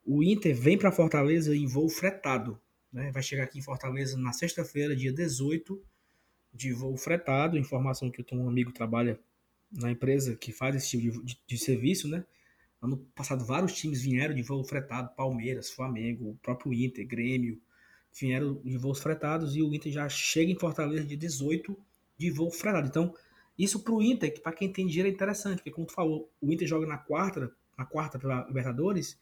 O Inter vem para Fortaleza em voo fretado. Né? Vai chegar aqui em Fortaleza na sexta-feira, dia 18, de voo fretado. Informação que eu tenho um amigo que trabalha na empresa que faz esse tipo de, de, de serviço, né? Ano passado, vários times vieram de voo fretado: Palmeiras, Flamengo, o próprio Inter, Grêmio, vieram de voos fretados e o Inter já chega em Fortaleza de 18 de voo fretado. Então, isso para o Inter, que para quem tem dinheiro é interessante, porque como tu falou, o Inter joga na quarta, na quarta pela Libertadores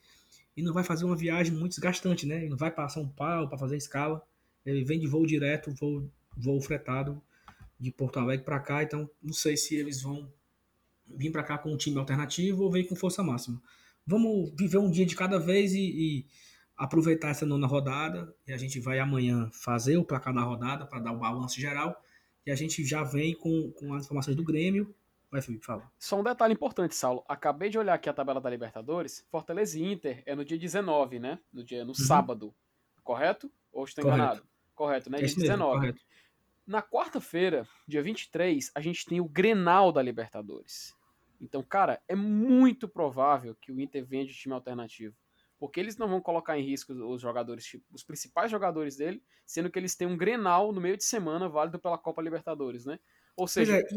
e não vai fazer uma viagem muito desgastante, né? Ele não vai para São Paulo para fazer escala. Ele vem de voo direto, voo, voo fretado de Porto Alegre para cá. Então, não sei se eles vão vir para cá com um time alternativo ou vem com força máxima. Vamos viver um dia de cada vez e, e aproveitar essa nona rodada. E a gente vai amanhã fazer o placar da rodada para dar o balanço geral. E a gente já vem com, com as informações do Grêmio. Vai, Felipe, fala. Só um detalhe importante, Saulo. Acabei de olhar aqui a tabela da Libertadores. Fortaleza e Inter é no dia 19, né? No dia no uhum. sábado. Correto? Ou estou enganado? Correto, né? É dia 19. Mesmo, Na quarta-feira, dia 23, a gente tem o Grenal da Libertadores. Então, cara, é muito provável que o Inter venha de time alternativo. Porque eles não vão colocar em risco os jogadores, tipo, os principais jogadores dele, sendo que eles têm um Grenal no meio de semana válido pela Copa Libertadores, né? Ou seja. É,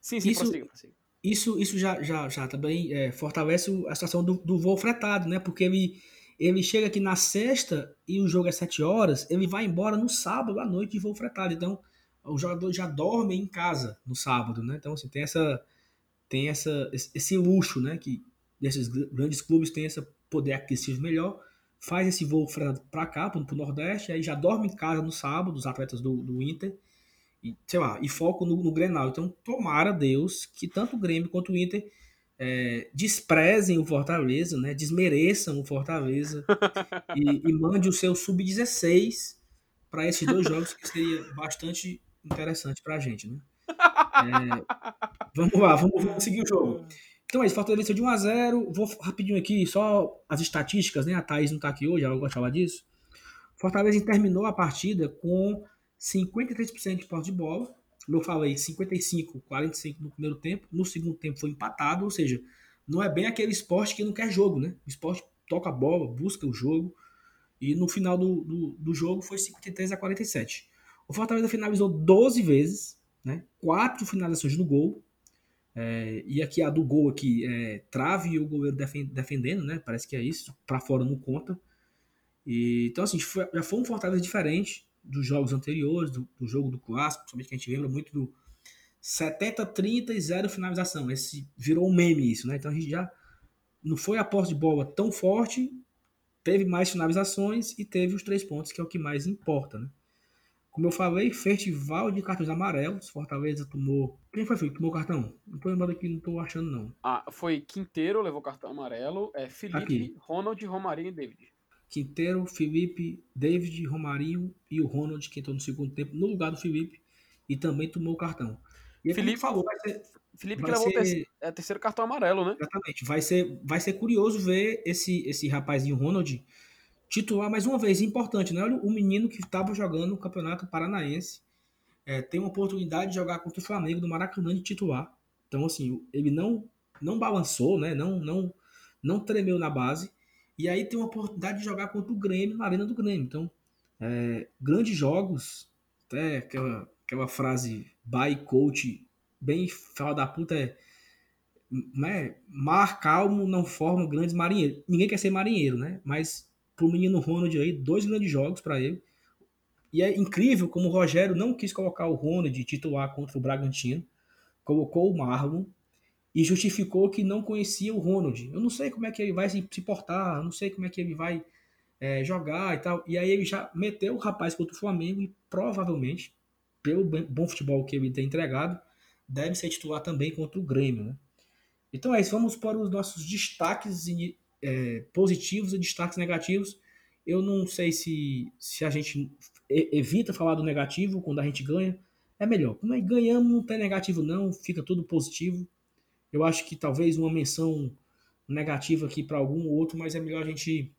sim, sim, isso, prossiga, prossiga. Isso, isso já, já, já também é, fortalece a situação do, do voo fretado, né? Porque ele, ele chega aqui na sexta e o jogo é 7 horas, ele vai embora no sábado à noite de voo fretado. Então, o jogador já dorme em casa no sábado, né? Então, assim, tem essa tem essa, esse luxo, né? Que esses grandes clubes têm esse poder aquisitivo melhor, faz esse voo para cá, para o Nordeste, aí já dorme em casa no sábado, os atletas do, do Inter, e, sei lá, e foco no, no Grenal. Então, tomara Deus que tanto o Grêmio quanto o Inter é, desprezem o Fortaleza, né? Desmereçam o Fortaleza e, e mande o seu sub-16 para esses dois jogos, que seria bastante interessante para a gente, né? É, vamos lá, vamos, vamos, seguir o jogo. Então é isso, Fortaleza de 1x0. Vou rapidinho aqui, só as estatísticas, né? A Thaís não tá aqui hoje, ela gosta de falar disso. Fortaleza terminou a partida com 53% de posse de bola. Como eu falei, 55, 45 no primeiro tempo. No segundo tempo foi empatado, ou seja, não é bem aquele esporte que não quer jogo, né? O esporte toca a bola, busca o jogo. E no final do, do, do jogo foi 53 a 47. O Fortaleza finalizou 12 vezes, né? Quatro finalizações no gol. É, e aqui a do gol aqui é trave e o goleiro defendendo, né? Parece que é isso. Para fora não conta. E, então, assim, já foi um Fortaleza diferente dos jogos anteriores, do, do jogo do clássico, principalmente que a gente lembra muito do 70, 30 e 0 finalização. Esse virou um meme isso, né? Então a gente já não foi a posse de bola tão forte, teve mais finalizações e teve os três pontos, que é o que mais importa, né? Como eu falei, festival de cartões amarelos. Fortaleza tomou. Quem foi que tomou cartão? Não tô lembrando aqui, não tô achando, não. Ah, foi Quinteiro, levou cartão amarelo. É Felipe, aqui. Ronald, Romarinho e David. Quinteiro, Felipe, David, Romarinho e o Ronald, que entrou no segundo tempo, no lugar do Felipe, e também tomou o cartão. E Felipe falou, vai ser. Felipe vai que levou ser... o terceiro, é, terceiro cartão amarelo, né? Exatamente. Vai ser, vai ser curioso ver esse, esse rapazinho Ronald titular mais uma vez, importante, né? Olha o menino que estava jogando no Campeonato Paranaense, é, tem uma oportunidade de jogar contra o Flamengo no Maracanã de titular. Então, assim, ele não não balançou, né? Não, não, não tremeu na base. E aí tem uma oportunidade de jogar contra o Grêmio na arena do Grêmio. Então, é, grandes jogos, até aquela, aquela frase by coach, bem fala da puta é né, mar calmo não forma grandes marinheiros. Ninguém quer ser marinheiro, né? Mas pro menino Ronald aí, dois grandes jogos para ele. E é incrível como o Rogério não quis colocar o Ronald titular contra o Bragantino, colocou o Marlon e justificou que não conhecia o Ronald. Eu não sei como é que ele vai se portar, não sei como é que ele vai é, jogar e tal. E aí ele já meteu o rapaz contra o Flamengo e provavelmente, pelo bom futebol que ele tem entregado, deve ser titular também contra o Grêmio. Né? Então é isso, vamos para os nossos destaques é, positivos e destaques negativos. Eu não sei se, se a gente evita falar do negativo quando a gente ganha. É melhor. Como é que ganhamos, não tem negativo não, fica tudo positivo. Eu acho que talvez uma menção negativa aqui para algum ou outro, mas é melhor a gente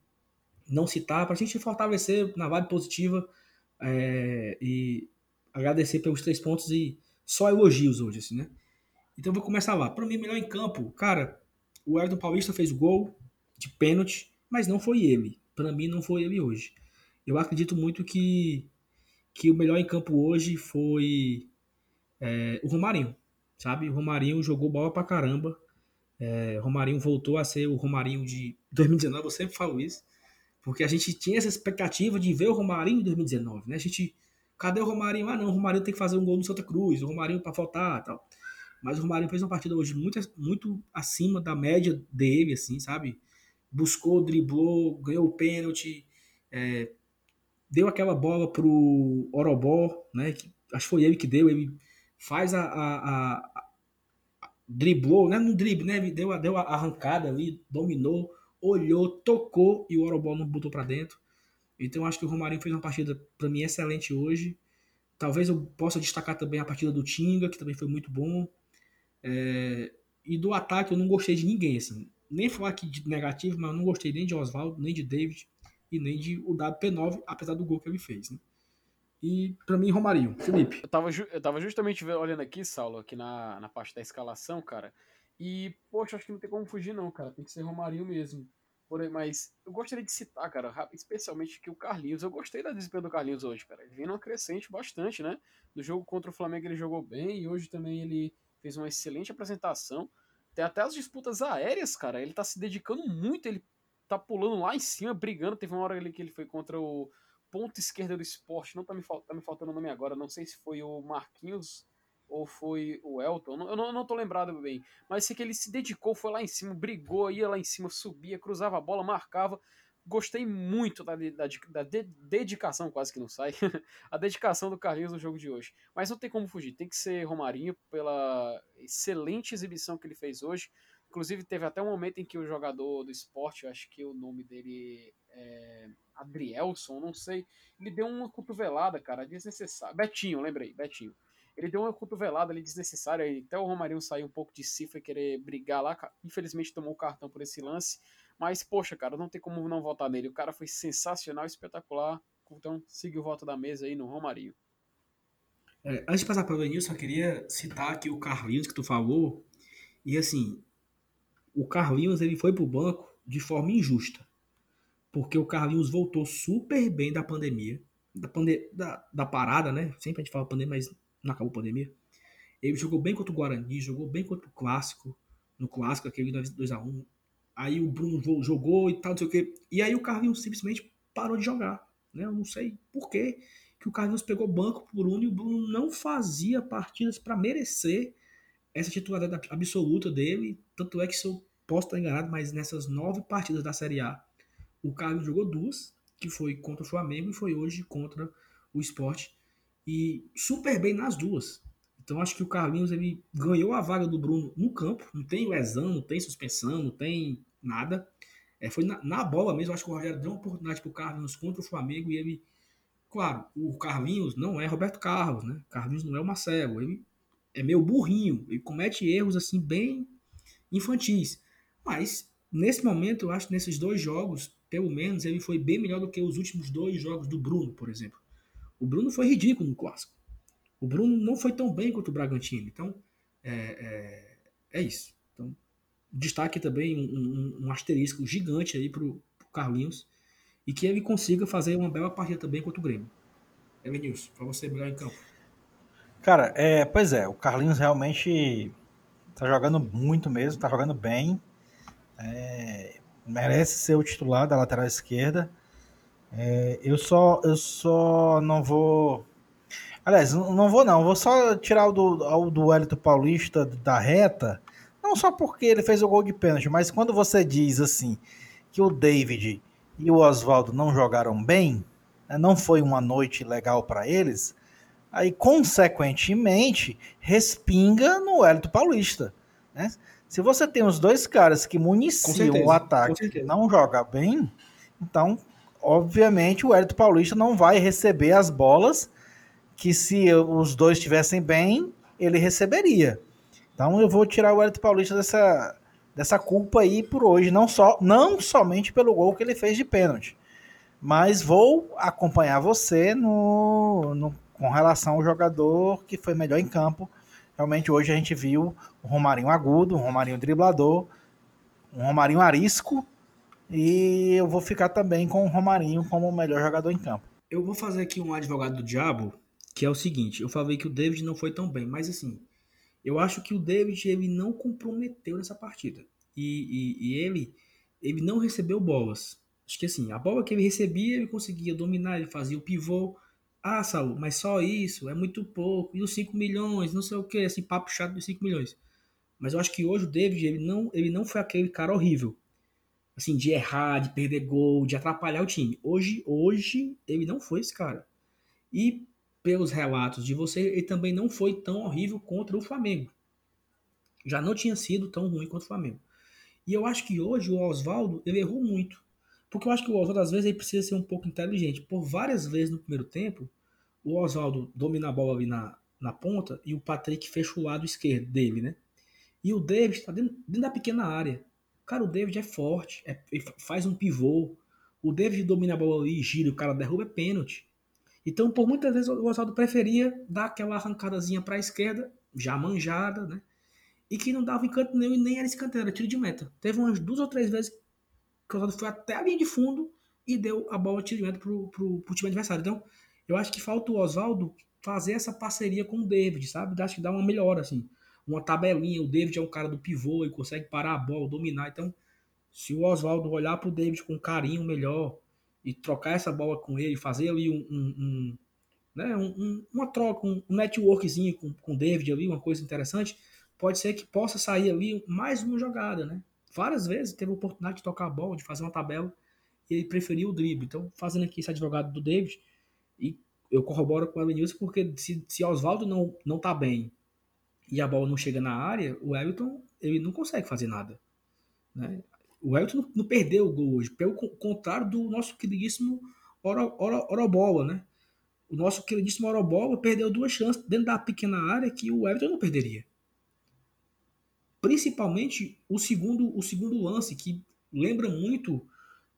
não citar, para a gente fortalecer na vibe positiva é, e agradecer pelos três pontos e só elogios hoje, assim, né? Então vou começar lá. Para mim, melhor em campo, cara, o Everton Paulista fez o gol, de pênalti, mas não foi ele. Para mim, não foi ele hoje. Eu acredito muito que, que o melhor em campo hoje foi é, o Romarinho, sabe? O Romarinho jogou bola pra caramba. É, Romarinho voltou a ser o Romarinho de 2019, eu sempre falo isso, porque a gente tinha essa expectativa de ver o Romarinho em 2019, né? A gente, cadê o Romarinho? Ah, não, o Romarinho tem que fazer um gol no Santa Cruz, o Romarinho para faltar, tal. Mas o Romarinho fez uma partida hoje muito, muito acima da média dele, assim, sabe? Buscou, driblou, ganhou o pênalti, é, deu aquela bola pro Orobó, né? Que, acho que foi ele que deu, ele faz a, a, a driblou, né? No drible, né? Deu, deu a arrancada ali, dominou, olhou, tocou e o Orobó não botou para dentro. Então acho que o Romarinho fez uma partida para mim excelente hoje. Talvez eu possa destacar também a partida do Tinga, que também foi muito bom. É... e do ataque eu não gostei de ninguém, assim. Nem falar aqui de negativo, mas eu não gostei nem de Oswaldo, nem de David e nem de o WP9, apesar do gol que ele fez, né? E para mim, Romarinho. Felipe. Eu tava, eu tava justamente olhando aqui, Saulo, aqui na, na parte da escalação, cara. E, poxa, acho que não tem como fugir, não, cara. Tem que ser Romarinho mesmo. Porém, mas eu gostaria de citar, cara, especialmente que o Carlinhos. Eu gostei da desempenho do Carlinhos hoje, cara. Ele vem numa crescente bastante, né? No jogo contra o Flamengo ele jogou bem e hoje também ele fez uma excelente apresentação. Tem até as disputas aéreas, cara. Ele tá se dedicando muito, ele tá pulando lá em cima, brigando. Teve uma hora ali que ele foi contra o ponta esquerda do esporte, não tá me, tá me faltando o nome agora, não sei se foi o Marquinhos ou foi o Elton, eu não, eu não tô lembrado bem, mas sei que ele se dedicou, foi lá em cima, brigou, ia lá em cima, subia, cruzava a bola, marcava. Gostei muito da, da, da de, dedicação, quase que não sai, a dedicação do Carlinhos no jogo de hoje. Mas não tem como fugir, tem que ser Romarinho pela excelente exibição que ele fez hoje. Inclusive, teve até um momento em que o jogador do esporte, acho que o nome dele é Adrielson, não sei, ele deu uma cotovelada, cara, desnecessária. Betinho, lembrei, Betinho. Ele deu uma cotovelada ali desnecessária, até o Romarinho saiu um pouco de cifra e querer brigar lá. Infelizmente tomou o cartão por esse lance. Mas, poxa, cara, não tem como não votar nele. O cara foi sensacional, espetacular. Então, siga o voto da mesa aí no Romarinho. É, antes de passar para o Denilson, eu queria citar aqui o Carlinhos que tu falou. E assim, o Carlinhos ele foi pro banco de forma injusta porque o Carlinhos voltou super bem da pandemia, da, pande da, da parada, né? Sempre a gente fala pandemia, mas não acabou a pandemia. Ele jogou bem contra o Guarani, jogou bem contra o Clássico, no Clássico, aquele 2x1. Aí o Bruno jogou e tal, não sei o quê. E aí o Carlinhos simplesmente parou de jogar. Né? Eu não sei por quê que o Carlinhos pegou banco pro Bruno e o Bruno não fazia partidas para merecer essa titularidade absoluta dele. Tanto é que se eu posso estar enganado, mas nessas nove partidas da Série A, o Carlos jogou duas, que foi contra o Flamengo e foi hoje contra o Esporte. E super bem nas duas. Então acho que o Carlinhos ele ganhou a vaga do Bruno no campo. Não tem lesão, não tem suspensão, não tem nada. É, foi na, na, bola mesmo. Acho que o Rogério deu uma oportunidade para o Carlinhos contra o Flamengo e ele. Claro, o Carlinhos não é Roberto Carlos, né? Carlinhos não é o Marcelo. Ele é meio burrinho. Ele comete erros assim bem infantis. Mas nesse momento, eu acho que nesses dois jogos, pelo menos, ele foi bem melhor do que os últimos dois jogos do Bruno, por exemplo. O Bruno foi ridículo no clássico. O Bruno não foi tão bem quanto o Bragantino. Então, é, é, é isso. Destaque também um, um, um asterisco gigante aí pro, pro Carlinhos e que ele consiga fazer uma bela partida também contra o Grêmio. Elenilson, para você melhor em campo. Cara, é, pois é, o Carlinhos realmente tá jogando muito mesmo, tá jogando bem. É, merece ser o titular da lateral esquerda. É, eu só eu só não vou. Aliás, não vou não, vou só tirar o do, o do Wellington Paulista da reta, não só porque ele fez o gol de pênalti, mas quando você diz assim que o David e o Oswaldo não jogaram bem, né, não foi uma noite legal para eles, aí consequentemente respinga no Wellington Paulista, né? Se você tem os dois caras que municiam o ataque e não joga bem, então, obviamente, o Hélito Paulista não vai receber as bolas que se os dois estivessem bem, ele receberia. Então eu vou tirar o Hélito Paulista dessa, dessa culpa aí por hoje, não, só, não somente pelo gol que ele fez de pênalti, mas vou acompanhar você no, no, com relação ao jogador que foi melhor em campo Realmente hoje a gente viu um Romarinho agudo, um Romarinho driblador, um Romarinho arisco E eu vou ficar também com o Romarinho como o melhor jogador em campo. Eu vou fazer aqui um advogado do diabo, que é o seguinte, eu falei que o David não foi tão bem, mas assim, eu acho que o David ele não comprometeu nessa partida. E, e, e ele, ele não recebeu bolas. Acho que assim, a bola que ele recebia, ele conseguia dominar, ele fazia o pivô. Ah, Saul, mas só isso, é muito pouco. E os 5 milhões, não sei o que, assim, papo chato dos 5 milhões. Mas eu acho que hoje o David, ele não, ele não foi aquele cara horrível. Assim, de errar, de perder gol, de atrapalhar o time. Hoje, hoje, ele não foi esse cara. E pelos relatos de você, ele também não foi tão horrível contra o Flamengo. Já não tinha sido tão ruim contra o Flamengo. E eu acho que hoje o Oswaldo, ele errou muito. Porque eu acho que o Oswaldo, às vezes, ele precisa ser um pouco inteligente. Por várias vezes no primeiro tempo, o Oswaldo domina a bola ali na, na ponta e o Patrick fecha o lado esquerdo dele, né? E o David está dentro, dentro, da pequena área. Cara, o David é forte, é, faz um pivô. O David domina a bola ali, gira, o cara derruba, é pênalti. Então, por muitas vezes, o Oswaldo preferia dar aquela arrancadazinha para a esquerda, já manjada, né? E que não dava encanto nenhum e nem era escanteio, era tiro de meta. Teve umas duas ou três vezes que o Oswaldo foi até a linha de fundo e deu a bola tiro de meta pro, pro time adversário. Então, eu acho que falta o Oswaldo fazer essa parceria com o David, sabe? Acho que dá uma melhora, assim. Uma tabelinha, o David é um cara do pivô e consegue parar a bola, dominar. Então, se o Oswaldo olhar pro David com carinho melhor e trocar essa bola com ele, fazer ali um, um, um né, um, uma troca, um networkzinho com, com o David ali, uma coisa interessante, pode ser que possa sair ali mais uma jogada, né? várias vezes teve a oportunidade de tocar a bola, de fazer uma tabela, e ele preferiu o drible. Então, fazendo aqui esse advogado do David, e eu corroboro com o Elenilson, porque se, se Oswaldo não, não tá bem e a bola não chega na área, o Everton ele não consegue fazer nada. Né? O Everton não, perdeu o gol hoje, pelo contrário do nosso queridíssimo Oro, Oro, Orobola, né? O nosso queridíssimo Orobola perdeu duas chances dentro da pequena área que o Everton não perderia. Principalmente o segundo, o segundo lance, que lembra muito,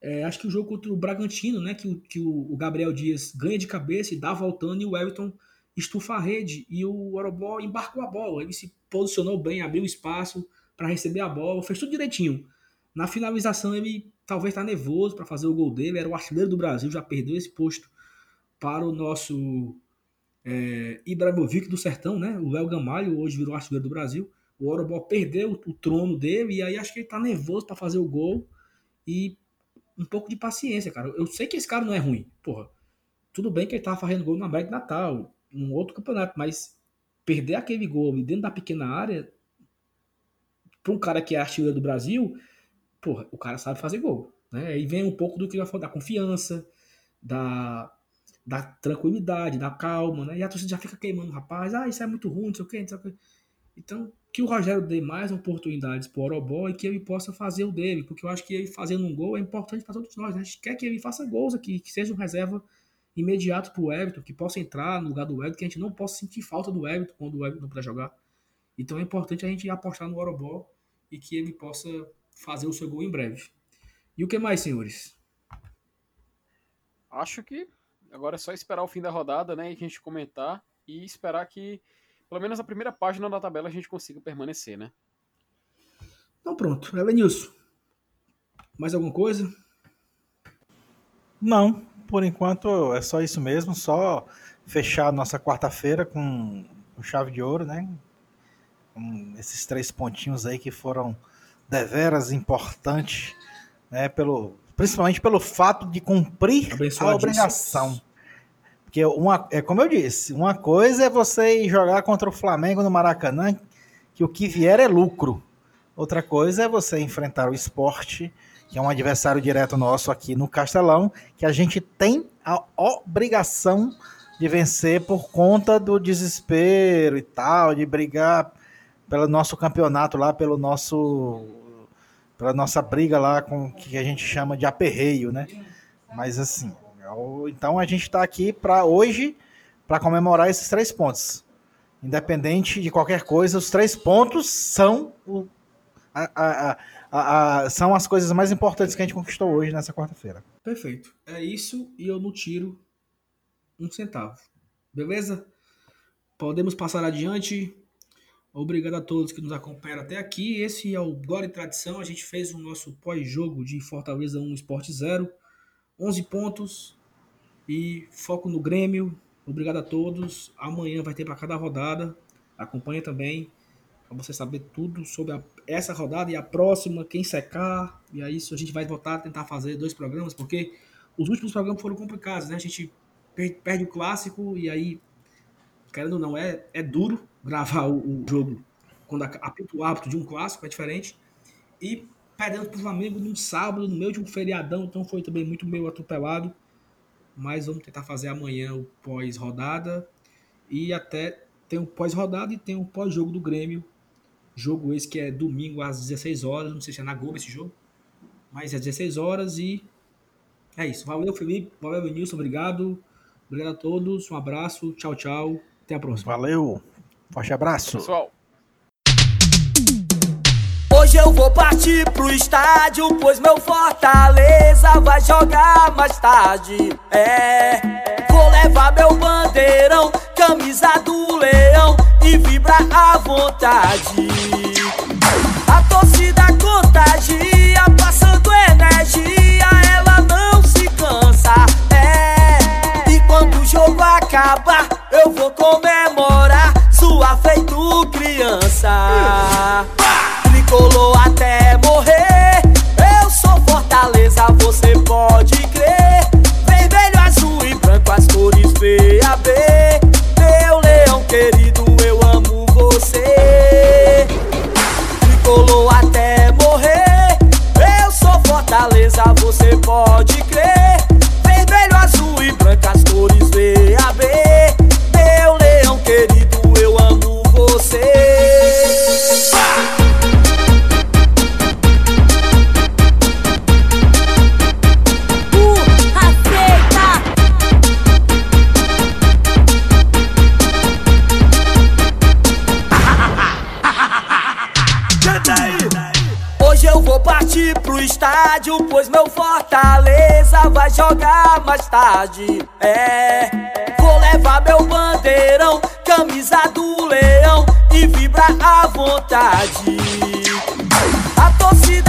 é, acho que o jogo contra o Bragantino, né? Que, que o, Gabriel Dias ganha de cabeça e dá voltando e o Everton estufa a rede e o Orobó embarcou a bola. Ele se posicionou bem, abriu espaço para receber a bola, fez tudo direitinho. Na finalização ele talvez está nervoso para fazer o gol dele, era o artilheiro do Brasil, já perdeu esse posto para o nosso é, Ibrahimovic do Sertão, né? O Léo Gamalho hoje virou artilheiro do Brasil. O Orobó perdeu o trono dele e aí acho que ele tá nervoso para fazer o gol e um pouco de paciência, cara. Eu sei que esse cara não é ruim, porra. Tudo bem que ele tava fazendo gol na América Natal, num outro campeonato, mas perder aquele gol dentro da pequena área para um cara que é artilheiro do Brasil, porra, o cara sabe fazer gol, né? E vem um pouco do que falar da confiança, da da tranquilidade, da calma, né? E a torcida já fica queimando, rapaz, ah, isso é muito ruim, não sei o que, não sei o que. Então, que o Rogério dê mais oportunidades para o Orobó e que ele possa fazer o dele, porque eu acho que ele fazendo um gol é importante para todos nós. Né? A gente quer que ele faça gols aqui, que seja um reserva imediato para o Everton, que possa entrar no lugar do Everton, que a gente não possa sentir falta do Everton quando o Everton não puder jogar. Então é importante a gente apostar no Orobó e que ele possa fazer o seu gol em breve. E o que mais, senhores? Acho que agora é só esperar o fim da rodada, né, e a gente comentar e esperar que pelo menos a primeira página da tabela a gente consiga permanecer, né? Então pronto. Elenilson, mais alguma coisa? Não, por enquanto é só isso mesmo, só fechar nossa quarta-feira com, com chave de ouro, né? Com esses três pontinhos aí que foram deveras importantes, né? Pelo, principalmente pelo fato de cumprir a obrigação. Porque uma, é como eu disse, uma coisa é você jogar contra o Flamengo no Maracanã, que o que vier é lucro. Outra coisa é você enfrentar o esporte, que é um adversário direto nosso aqui no Castelão, que a gente tem a obrigação de vencer por conta do desespero e tal, de brigar pelo nosso campeonato lá, pelo nosso pela nossa briga lá com que a gente chama de aperreio, né? Mas assim, então a gente está aqui para hoje para comemorar esses três pontos. Independente de qualquer coisa, os três pontos são, o, a, a, a, são as coisas mais importantes que a gente conquistou hoje nessa quarta-feira. Perfeito. É isso e eu não tiro um centavo. Beleza? Podemos passar adiante. Obrigado a todos que nos acompanharam até aqui. Esse é o Glória e Tradição. A gente fez o nosso pós-jogo de Fortaleza 1 Esporte 0. 11 pontos e foco no Grêmio. Obrigado a todos. Amanhã vai ter para cada rodada. Acompanha também para você saber tudo sobre a, essa rodada e a próxima, quem secar. E aí isso a gente vai voltar a tentar fazer dois programas, porque os últimos programas foram complicados, né? A gente perde o clássico e aí, querendo ou não, é, é duro gravar o, o jogo quando apita o árbitro de um clássico, é diferente. E perdendo para o Flamengo num sábado, no meio de um feriadão, então foi também muito meio atropelado. Mas vamos tentar fazer amanhã o pós-rodada. E até tem o pós-rodada e tem o pós-jogo do Grêmio. Jogo esse que é domingo às 16 horas. Não sei se é na Globo esse jogo. Mas é 16 horas e é isso. Valeu, Felipe. Valeu, Vinícius. Obrigado. Obrigado a todos. Um abraço. Tchau, tchau. Até a próxima. Valeu. Forte abraço. Pessoal. Hoje eu vou partir pro estádio, pois meu Fortaleza vai jogar mais tarde. É, vou levar meu bandeirão, camisa do leão e vibrar à vontade. A torcida contagia, passando energia, ela não se cansa. É, e quando o jogo acabar, eu vou comemorar, sua feito criança mais tarde. É, vou levar meu bandeirão, camisa do leão e vibrar à vontade. A torcida